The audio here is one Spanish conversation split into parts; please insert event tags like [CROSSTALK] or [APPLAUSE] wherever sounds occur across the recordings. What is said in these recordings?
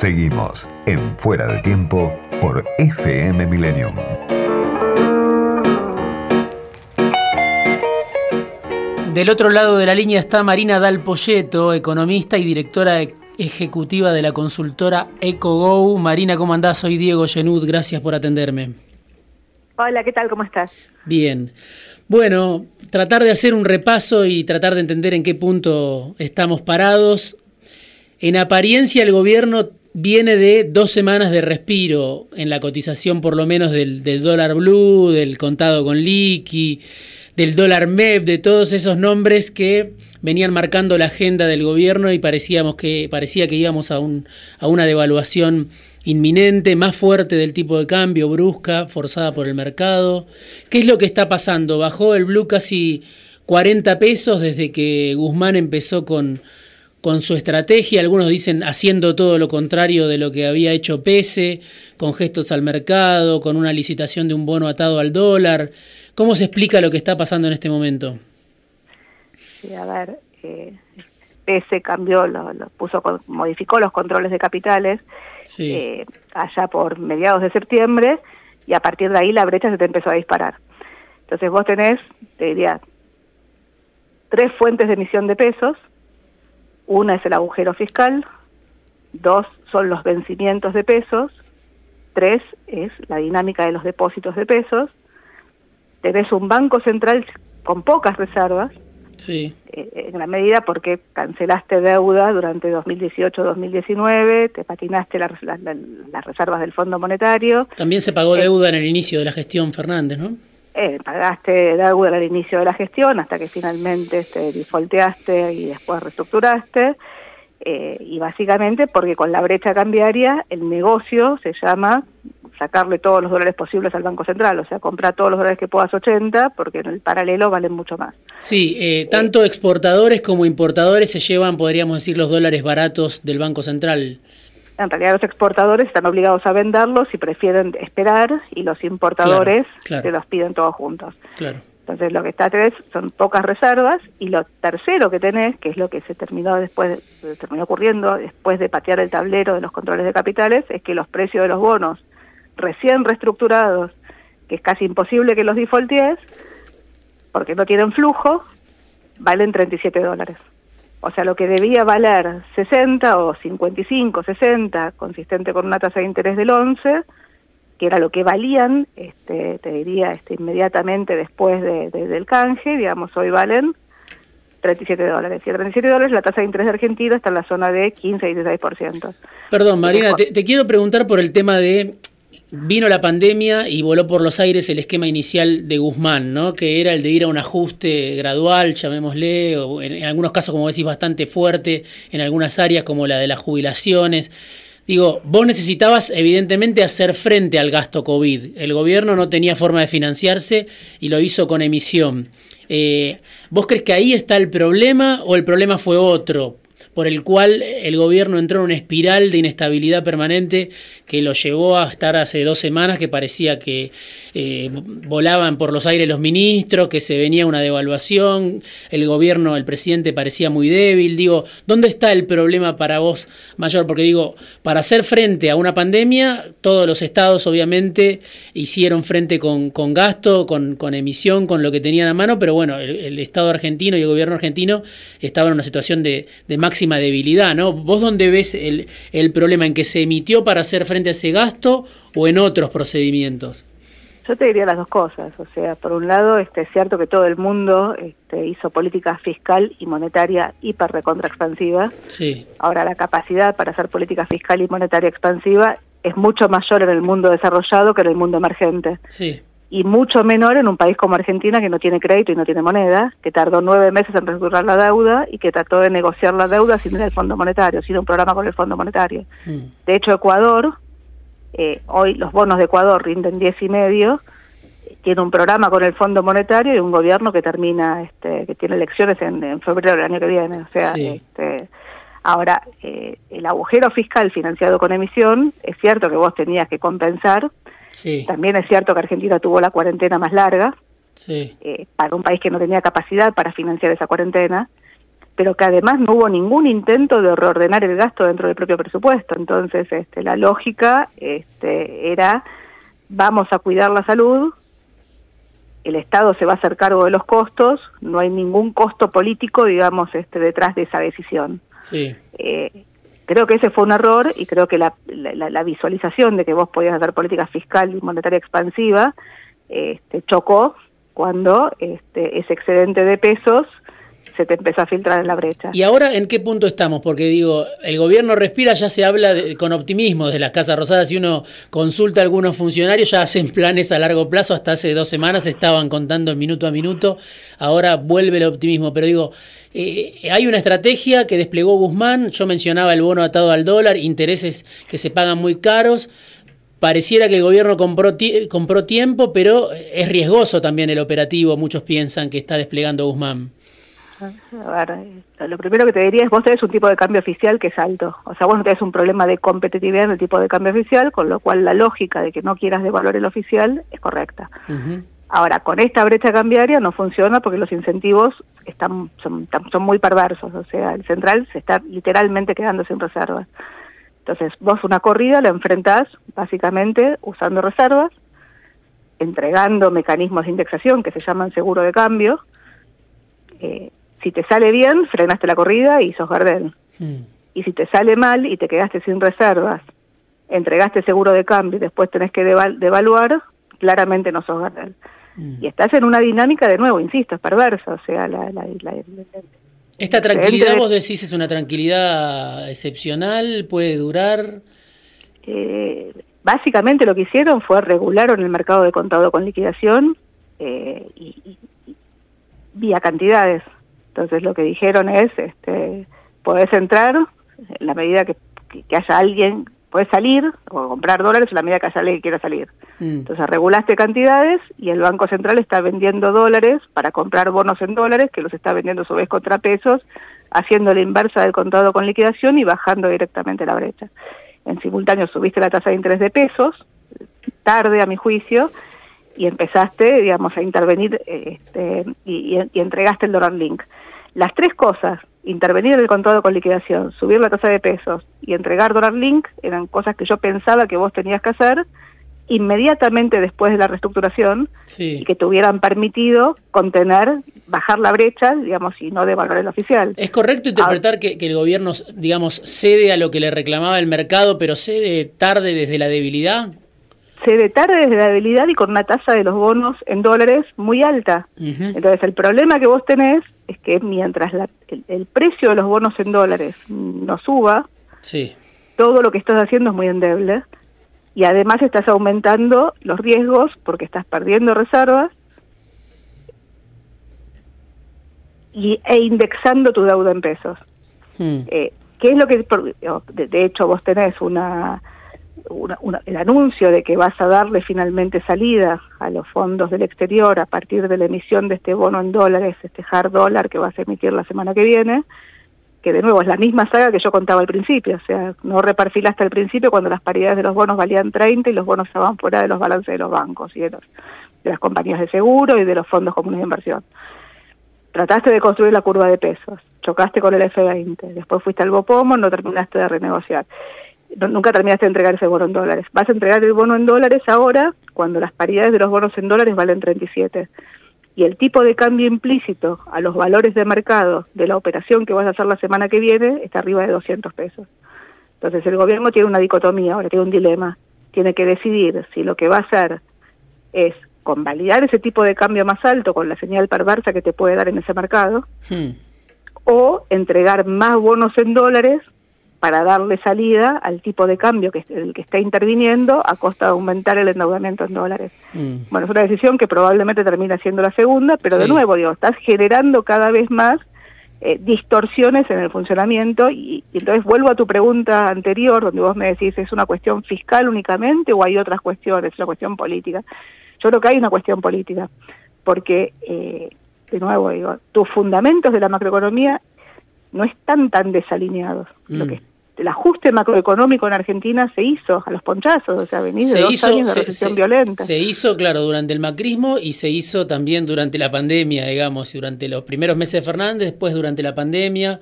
Seguimos en Fuera de Tiempo por FM Millennium. Del otro lado de la línea está Marina Dal economista y directora ejecutiva de la consultora EcoGo. Marina, ¿cómo andás? Soy Diego Genud, gracias por atenderme. Hola, ¿qué tal? ¿Cómo estás? Bien. Bueno, tratar de hacer un repaso y tratar de entender en qué punto estamos parados. En apariencia el gobierno viene de dos semanas de respiro en la cotización por lo menos del, del dólar blue, del contado con liqui del dólar MEP, de todos esos nombres que venían marcando la agenda del gobierno y parecíamos que, parecía que íbamos a, un, a una devaluación inminente, más fuerte del tipo de cambio, brusca, forzada por el mercado. ¿Qué es lo que está pasando? Bajó el blue casi 40 pesos desde que Guzmán empezó con, con su estrategia, algunos dicen haciendo todo lo contrario de lo que había hecho Pese, con gestos al mercado, con una licitación de un bono atado al dólar. ¿Cómo se explica lo que está pasando en este momento? Sí, a ver, eh, Pese cambió, lo, puso, modificó los controles de capitales eh, allá por mediados de septiembre y a partir de ahí la brecha se te empezó a disparar. Entonces vos tenés, te diría, tres fuentes de emisión de pesos, una es el agujero fiscal, dos son los vencimientos de pesos, tres es la dinámica de los depósitos de pesos, tenés un banco central con pocas reservas, sí. Eh, en la medida porque cancelaste deuda durante 2018-2019, te patinaste las reservas del Fondo Monetario. También se pagó eh, deuda en el inicio de la gestión Fernández, ¿no? Eh, pagaste deuda al inicio de la gestión hasta que finalmente te defaulteaste y después reestructuraste. Eh, y básicamente porque con la brecha cambiaria el negocio se llama sacarle todos los dólares posibles al Banco Central, o sea, comprar todos los dólares que puedas 80, porque en el paralelo valen mucho más. Sí, eh, tanto exportadores como importadores se llevan, podríamos decir, los dólares baratos del Banco Central en realidad los exportadores están obligados a venderlos y prefieren esperar y los importadores se los piden todos juntos. Claro. Entonces lo que está tenés son pocas reservas y lo tercero que tenés, que es lo que se terminó después, terminó ocurriendo después de patear el tablero de los controles de capitales, es que los precios de los bonos recién reestructurados, que es casi imposible que los defaulties, porque no tienen flujo, valen 37 dólares. O sea, lo que debía valer 60 o 55, 60, consistente con una tasa de interés del 11, que era lo que valían, este, te diría, este, inmediatamente después de, del canje, digamos, hoy valen 37 dólares. Y a 37 dólares la tasa de interés de Argentina está en la zona de 15 y 16%. Perdón, Marina, te quiero preguntar por el tema de Vino la pandemia y voló por los aires el esquema inicial de Guzmán, ¿no? que era el de ir a un ajuste gradual, llamémosle, o en, algunos casos, como decís, bastante fuerte, en algunas áreas como la de las jubilaciones. Digo, vos necesitabas evidentemente hacer frente al gasto COVID. El gobierno no tenía forma de financiarse y lo hizo con emisión. Eh, ¿Vos crees que ahí está el problema o el problema fue otro? Por el cual el gobierno entró en una espiral de inestabilidad permanente que lo llevó a estar hace dos semanas que parecía que eh, volaban por los aires los ministros, que se venía una devaluación, el gobierno, el presidente parecía muy débil. Digo, ¿dónde está el problema para vos mayor? Porque digo, para hacer frente a una pandemia, todos los estados obviamente hicieron frente con, con gasto, con, con, emisión, con lo que tenían a mano, pero bueno, el, Estado argentino y el gobierno argentino estaban en una situación de, de máxima debilidad, ¿no? ¿Vos dónde ves el, el problema en que se emitió para hacer frente a ese gasto o en otros procedimientos? Yo te diría las dos cosas, o sea, por un lado, este, es cierto que todo el mundo este, hizo política fiscal y monetaria hiper recontra expansiva. Sí. Ahora la capacidad para hacer política fiscal y monetaria expansiva es mucho mayor en el mundo desarrollado que en el mundo emergente. Sí. Y mucho menor en un país como Argentina que no tiene crédito y no tiene moneda, que tardó nueve meses en reestructurar la deuda y que trató de negociar la deuda sin el Fondo Monetario, sin un programa con el Fondo Monetario. Mm. De hecho, Ecuador eh, hoy los bonos de Ecuador rinden 10 y medio, tiene un programa con el Fondo Monetario y un gobierno que termina, este, que tiene elecciones en, febrero del año que viene. O sea, este, ahora, eh, el agujero fiscal financiado con emisión, es cierto que vos tenías que compensar, también es cierto que Argentina tuvo la cuarentena más larga, eh, para un país que no tenía capacidad para financiar esa cuarentena, pero que además no hubo ningún intento de reordenar el gasto dentro del propio presupuesto. Entonces, este, la lógica este, era, vamos a cuidar la salud, el Estado se va a hacer cargo de los costos, no hay ningún costo político, digamos, este, detrás de esa decisión. Sí. Eh, creo que ese fue un error y creo que la, la, visualización de que vos podías hacer política fiscal y monetaria expansiva este, chocó cuando este, ese excedente de pesos se te empezó a filtrar en la brecha. ¿Y ahora en qué punto estamos? Porque digo, el gobierno respira, ya se habla con optimismo desde las Casas Rosadas, si uno consulta a algunos funcionarios, ya hacen planes a largo plazo, hasta hace dos semanas estaban contando minuto a minuto, ahora vuelve el optimismo, pero digo, eh, hay una estrategia que desplegó Guzmán, yo mencionaba el bono atado al dólar, intereses que se pagan muy caros, pareciera que el gobierno compró, compró tiempo, pero es riesgoso también el operativo, muchos piensan que está desplegando Guzmán. A ver, eh, lo primero que te diría es vos tenés un tipo de cambio oficial que es alto. O sea, vos no tenés un problema de competitividad en el tipo de cambio oficial, con lo cual la lógica de que no quieras devaluar el oficial es correcta. Ahora, con esta brecha cambiaria no funciona porque los incentivos están son, son muy perversos. O sea, el central se está literalmente quedando sin reservas. Entonces, vos una corrida la enfrentás básicamente usando reservas, entregando mecanismos de indexación que se llaman seguro de cambio, eh, si te sale bien, frenaste la corrida y sos Gardel. Hmm. Y si te sale mal y te quedaste sin reservas, entregaste seguro de cambio y después tenés que devaluar, claramente no sos Gardel. Hmm. Y estás en una dinámica, de nuevo, insisto, es perversa. O sea, la, ¿Esta tranquilidad, vos decís, es una tranquilidad excepcional? ¿Puede durar? Eh, básicamente lo que hicieron fue regular en el mercado de contado con liquidación eh, y, vía cantidades. Entonces lo que dijeron es, este, podés entrar en la medida que, haya alguien, puedes salir o comprar dólares en la medida que haya alguien que quiera salir. Mm. Entonces regulaste cantidades y el Banco Central está vendiendo dólares para comprar bonos en dólares, que los está vendiendo a su vez contra pesos, haciendo la inversa del contado con liquidación y bajando directamente la brecha. En simultáneo subiste la tasa de interés de pesos, tarde a mi juicio, y empezaste, digamos, a intervenir este, y, entregaste el dólar link. Las tres cosas, intervenir en el contado con liquidación, subir la tasa de pesos y entregar dólar link, eran cosas que yo pensaba que vos tenías que hacer inmediatamente después de la reestructuración y que te hubieran permitido contener, bajar la brecha, digamos, y no devaluar el oficial. ¿Es correcto interpretar que, que, el gobierno, digamos, cede a lo que le reclamaba el mercado, pero cede tarde desde la debilidad? Se detarde desde la debilidad y con una tasa de los bonos en dólares muy alta. Entonces, el problema que vos tenés es que mientras el, precio de los bonos en dólares no suba, sí. todo lo que estás haciendo es muy endeble y además estás aumentando los riesgos porque estás perdiendo reservas y, e indexando tu deuda en pesos. Hmm. Eh, ¿Qué es lo que, de hecho, vos tenés una el anuncio de que vas a darle finalmente salida a los fondos del exterior a partir de la emisión de este bono en dólares, este hard dólar que vas a emitir la semana que viene, que de nuevo es la misma saga que yo contaba al principio, o sea, no reperfilaste al principio cuando las paridades de los bonos valían 30 y los bonos estaban fuera de los balances de los bancos y de, de las compañías de seguro y de los fondos comunes de inversión. Trataste de construir la curva de pesos, chocaste con el F20, después fuiste al Bopomo, no terminaste de renegociar nunca terminaste de entregar ese bono en dólares. Vas a entregar el bono en dólares ahora cuando las paridades de los bonos en dólares valen 37. Y el tipo de cambio implícito a los valores de mercado de la operación que vas a hacer la semana que viene está arriba de 200 pesos. Entonces el gobierno tiene una dicotomía, ahora tiene un dilema. Tiene que decidir si lo que va a hacer es convalidar ese tipo de cambio más alto con la señal perversa que te puede dar en ese mercado, hmm. o entregar más bonos en dólares para darle salida al tipo de cambio que el que está interviniendo a costa de aumentar el endeudamiento en dólares. Mm. Bueno, es una decisión que probablemente termina siendo la segunda, pero de nuevo, digo, estás generando cada vez más eh, distorsiones en el funcionamiento y, entonces vuelvo a tu pregunta anterior, donde vos me decís, ¿es una cuestión fiscal únicamente o hay otras cuestiones, una cuestión política? Yo creo que hay una cuestión política, porque, eh, de nuevo, digo, tus fundamentos de la macroeconomía no están tan desalineados. Lo que mm el ajuste macroeconómico en Argentina se hizo a los ponchazos, o sea, venís de dos años de recesión violenta. Se hizo, claro, durante el macrismo y se hizo también durante la pandemia, digamos, durante los primeros meses de Fernández, después durante la pandemia.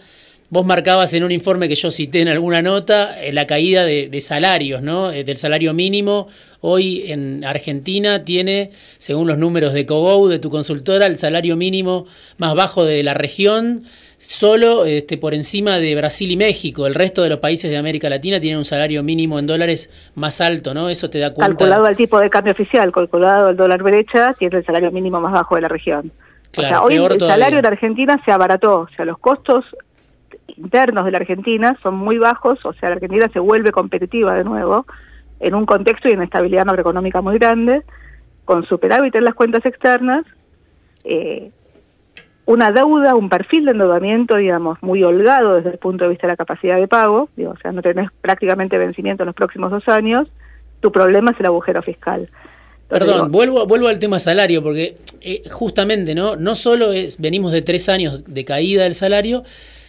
Vos marcabas en un informe que yo cité en alguna nota eh, la caída de, salarios, ¿no? Eh, del salario mínimo. Hoy en Argentina tiene, según los números de Cogou, de tu consultora, el salario mínimo más bajo de la región, solo este, por encima de Brasil y México. El resto de los países de América Latina tienen un salario mínimo en dólares más alto, ¿no? Eso te da cuenta. Calculado al tipo de cambio oficial, calculado al dólar brecha, tiene el salario mínimo más bajo de la región. Claro, o sea, hoy el salario en Argentina se abarató, o sea, los costos internos de la Argentina son muy bajos, o sea, la Argentina se vuelve competitiva de nuevo en un contexto de inestabilidad macroeconómica muy grande, con superávit en las cuentas externas, eh, una deuda, un perfil de endeudamiento, digamos, muy holgado desde el punto de vista de la capacidad de pago, digo, o sea, no tenés prácticamente vencimiento en los próximos dos años, tu problema es el agujero fiscal. Perdón, vuelvo, vuelvo al tema salario, porque eh, justamente, ¿no? No solo es, venimos de tres años de caída del salario,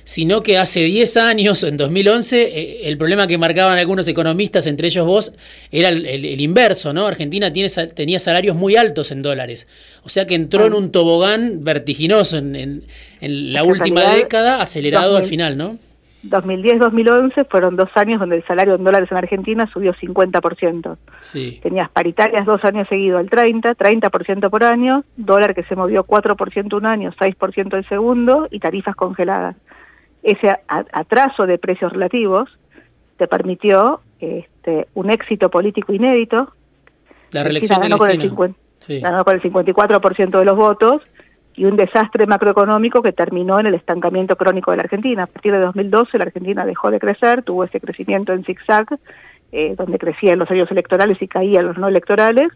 sino que hace 10 años, en 2011, eh, el problema que marcaban algunos economistas, entre ellos vos, era el, inverso, ¿no? Argentina tiene, tenía salarios muy altos en dólares, o sea que entró en un tobogán vertiginoso en, la última década, acelerado al final, ¿no? 2010-2011 fueron dos años donde el salario en dólares en Argentina subió 50%. Sí. Tenías paritarias dos años seguidos al 30, 30% por año, dólar que se movió 4% un año, 6% el segundo y tarifas congeladas ese atraso de precios relativos te permitió este, un éxito político inédito. La reelección ganó, con el, ganó con el 54% de los votos y un desastre macroeconómico que terminó en el estancamiento crónico de la Argentina. A partir de 2012 la Argentina dejó de crecer, tuvo ese crecimiento en zigzag, eh, donde crecían los años electorales y caían los no electorales,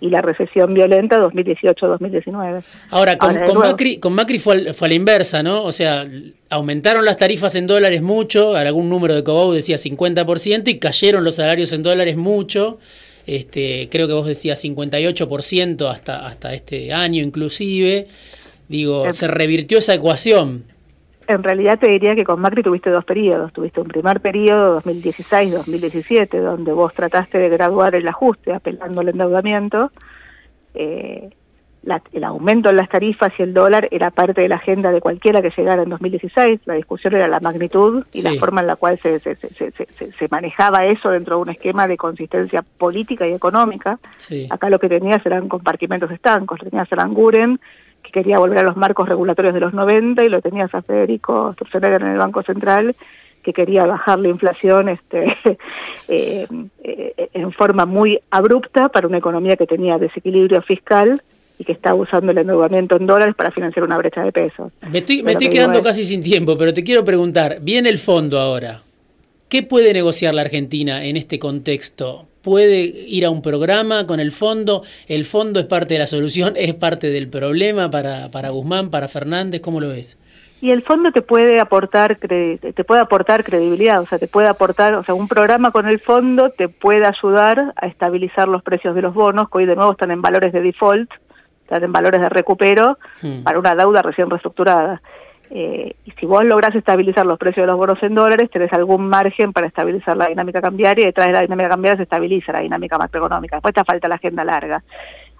y la recesión violenta 2018-2019. Ahora, con, Macri, con Macri fue, fue a la inversa, ¿no? O sea, aumentaron las tarifas en dólares mucho, algún número de Cobau decía 50%, y cayeron los salarios en dólares mucho. Este, creo que vos decías 58% hasta, hasta este año inclusive. Digo, se revirtió esa ecuación. En realidad te diría que con Macri tuviste dos periodos. Tuviste un primer periodo, 2016-2017, donde vos trataste de graduar el ajuste apelando al endeudamiento. Eh, el aumento en las tarifas y el dólar era parte de la agenda de cualquiera que llegara en 2016. La discusión era la magnitud y la forma en la cual se, se, se, se, manejaba eso dentro de un esquema de consistencia política y económica. Acá lo que tenías eran compartimentos estancos. Tenías a Languren, que quería volver a los marcos regulatorios de los 90 y lo tenías a Federico Sturzenegger en el Banco Central que quería bajar la inflación este, eh, [LAUGHS] eh, en forma muy abrupta para una economía que tenía desequilibrio fiscal y que estaba usando el endeudamiento en dólares para financiar una brecha de pesos. Me estoy, me estoy quedando casi sin tiempo, pero te quiero preguntar, viene el fondo ahora. ¿Qué puede negociar la Argentina en este contexto? Puede ir a un programa con el fondo, el fondo es parte de la solución, [LAUGHS] es parte del problema para, para Guzmán, para Fernández, ¿cómo lo ves? Y el fondo te puede aportar te puede aportar credibilidad, o sea, te puede aportar, o sea, un programa con el fondo te puede ayudar a estabilizar los precios de los bonos, que hoy de nuevo están en valores de default, están en valores de recupero hmm. para una deuda recién reestructurada. Eh, y si vos lográs estabilizar los precios de los bonos en dólares, tenés algún margen para estabilizar la dinámica cambiaria y detrás de la dinámica cambiaria se estabiliza la dinámica macroeconómica. Después te falta la agenda larga.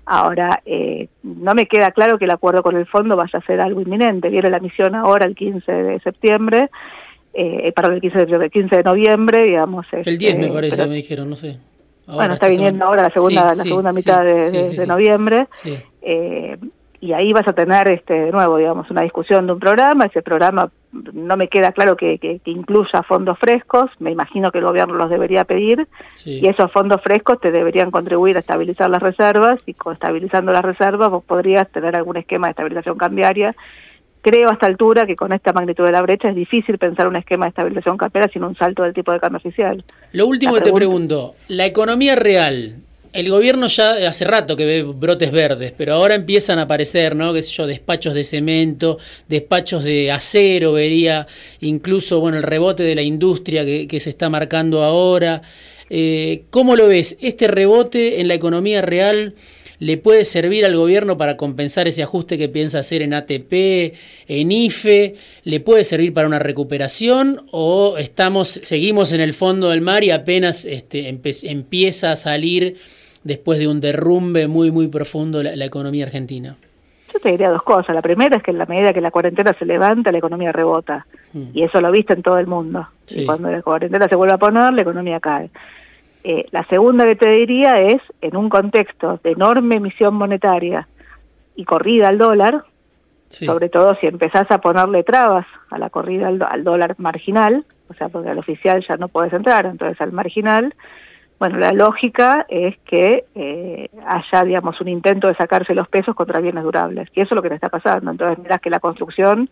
Ahora, eh, no me queda claro que el acuerdo con el fondo vaya a ser algo inminente. Viene la misión ahora el 15 de septiembre, eh, perdón, el 15 de, 15 de noviembre, digamos. el 10 me este, parece, me dijeron, no sé. bueno, está viniendo ahora la segunda, la segunda mitad de, de noviembre. Eh, y ahí vas a tener este de nuevo digamos una discusión de un programa. Ese programa no me queda claro que, que, incluya fondos frescos. Me imagino que el gobierno los debería pedir. Y esos fondos frescos te deberían contribuir a estabilizar las reservas. Y con estabilizando las reservas vos podrías tener algún esquema de estabilización cambiaria. Creo a esta altura que con esta magnitud de la brecha es difícil pensar un esquema de estabilización cambiaria sin un salto del tipo de cambio oficial. Lo último que te pregunto la economía real el gobierno ya hace rato que ve brotes verdes, pero ahora empiezan a aparecer, ¿no? Qué sé yo, despachos de cemento, despachos de acero, vería incluso, bueno, el rebote de la industria que, se está marcando ahora. Eh, ¿Cómo lo ves? ¿Este rebote en la economía real le puede servir al gobierno para compensar ese ajuste que piensa hacer en ATP, en IFE, le puede servir para una recuperación o estamos, seguimos en el fondo del mar y apenas este, empieza a salir después de un derrumbe muy, muy profundo la, economía argentina? Yo te diría dos cosas. La primera es que en la medida que la cuarentena se levanta, la economía rebota. Mm. Y eso lo viste en todo el mundo. Y cuando la cuarentena se vuelve a poner, la economía cae. Eh, la segunda que te diría es, en un contexto de enorme emisión monetaria y corrida al dólar, sobre todo si empezás a ponerle trabas a la corrida al, dólar marginal, o sea, porque al oficial ya no puedes entrar, entonces al marginal, bueno, la lógica es que eh, haya, digamos, un intento de sacarse los pesos contra bienes durables, y eso es lo que te está pasando. Entonces, mirás que la construcción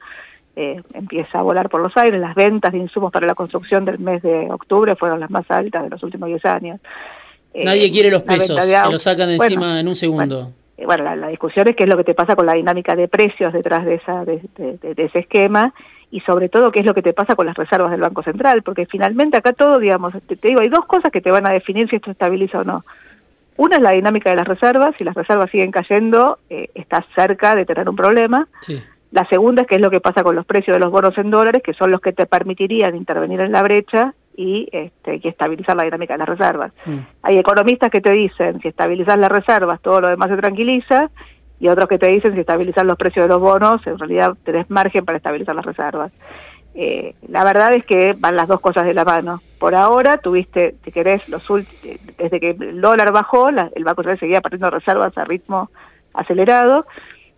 eh, empieza a volar por los aires. Las ventas de insumos para la construcción del mes de octubre fueron las más altas de los últimos 10 años. Nadie quiere los pesos, se los sacan de encima en un segundo. Bueno, la, discusión es qué es lo que te pasa con la dinámica de precios detrás de, esa, de, ese esquema y sobre todo qué es lo que te pasa con las reservas del Banco Central, porque finalmente acá todo, digamos, te, digo, hay dos cosas que te van a definir si esto estabiliza o no. Una es la dinámica de las reservas, si las reservas siguen cayendo, eh, estás cerca de tener un problema. Sí. La segunda es qué es lo que pasa con los precios de los bonos en dólares, que son los que te permitirían intervenir en la brecha y, este, estabilizar la dinámica de las reservas. Mm. Hay economistas que te dicen, si estabilizas las reservas, todo lo demás se tranquiliza, y otros que te dicen, si estabilizas los precios de los bonos, en realidad tenés margen para estabilizar las reservas. Eh, la verdad es que van las dos cosas de la mano. Por ahora tuviste, si querés, los desde que el dólar bajó, el Banco Central seguía perdiendo reservas a ritmo acelerado,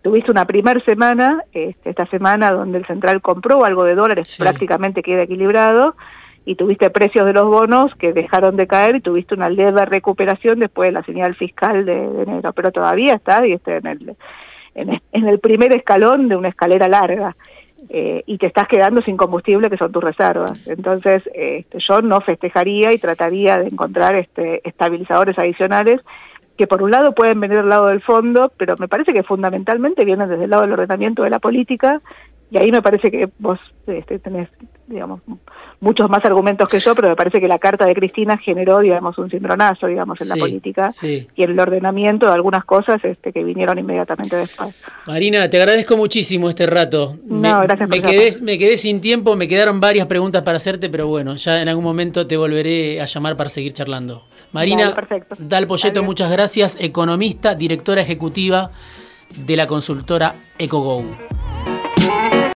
tuviste una primera semana, este, esta semana, donde el central compró algo de dólares, prácticamente queda equilibrado, y tuviste precios de los bonos que dejaron de caer y tuviste una leve recuperación después de la señal fiscal de, enero, pero todavía está y está en el, en, el primer escalón de una escalera larga. Eh, y te estás quedando sin combustible que son tus reservas. Entonces, este, yo no festejaría y trataría de encontrar este, estabilizadores adicionales que por un lado pueden venir del lado del fondo, pero me parece que fundamentalmente vienen desde el lado del ordenamiento de la política, y ahí me parece que vos este, tenés, digamos, muchos más argumentos que yo, pero me parece que la carta de Cristina generó, digamos, un cimbronazo, digamos, en la política y en el ordenamiento de algunas cosas este, que vinieron inmediatamente después. Marina, te agradezco muchísimo este rato. No, gracias me, quedé, me quedé sin tiempo, me quedaron varias preguntas para hacerte, pero bueno, ya en algún momento te volveré a llamar para seguir charlando. Marina Dal Polleto, muchas gracias, economista, directora ejecutiva de la consultora EcoGo.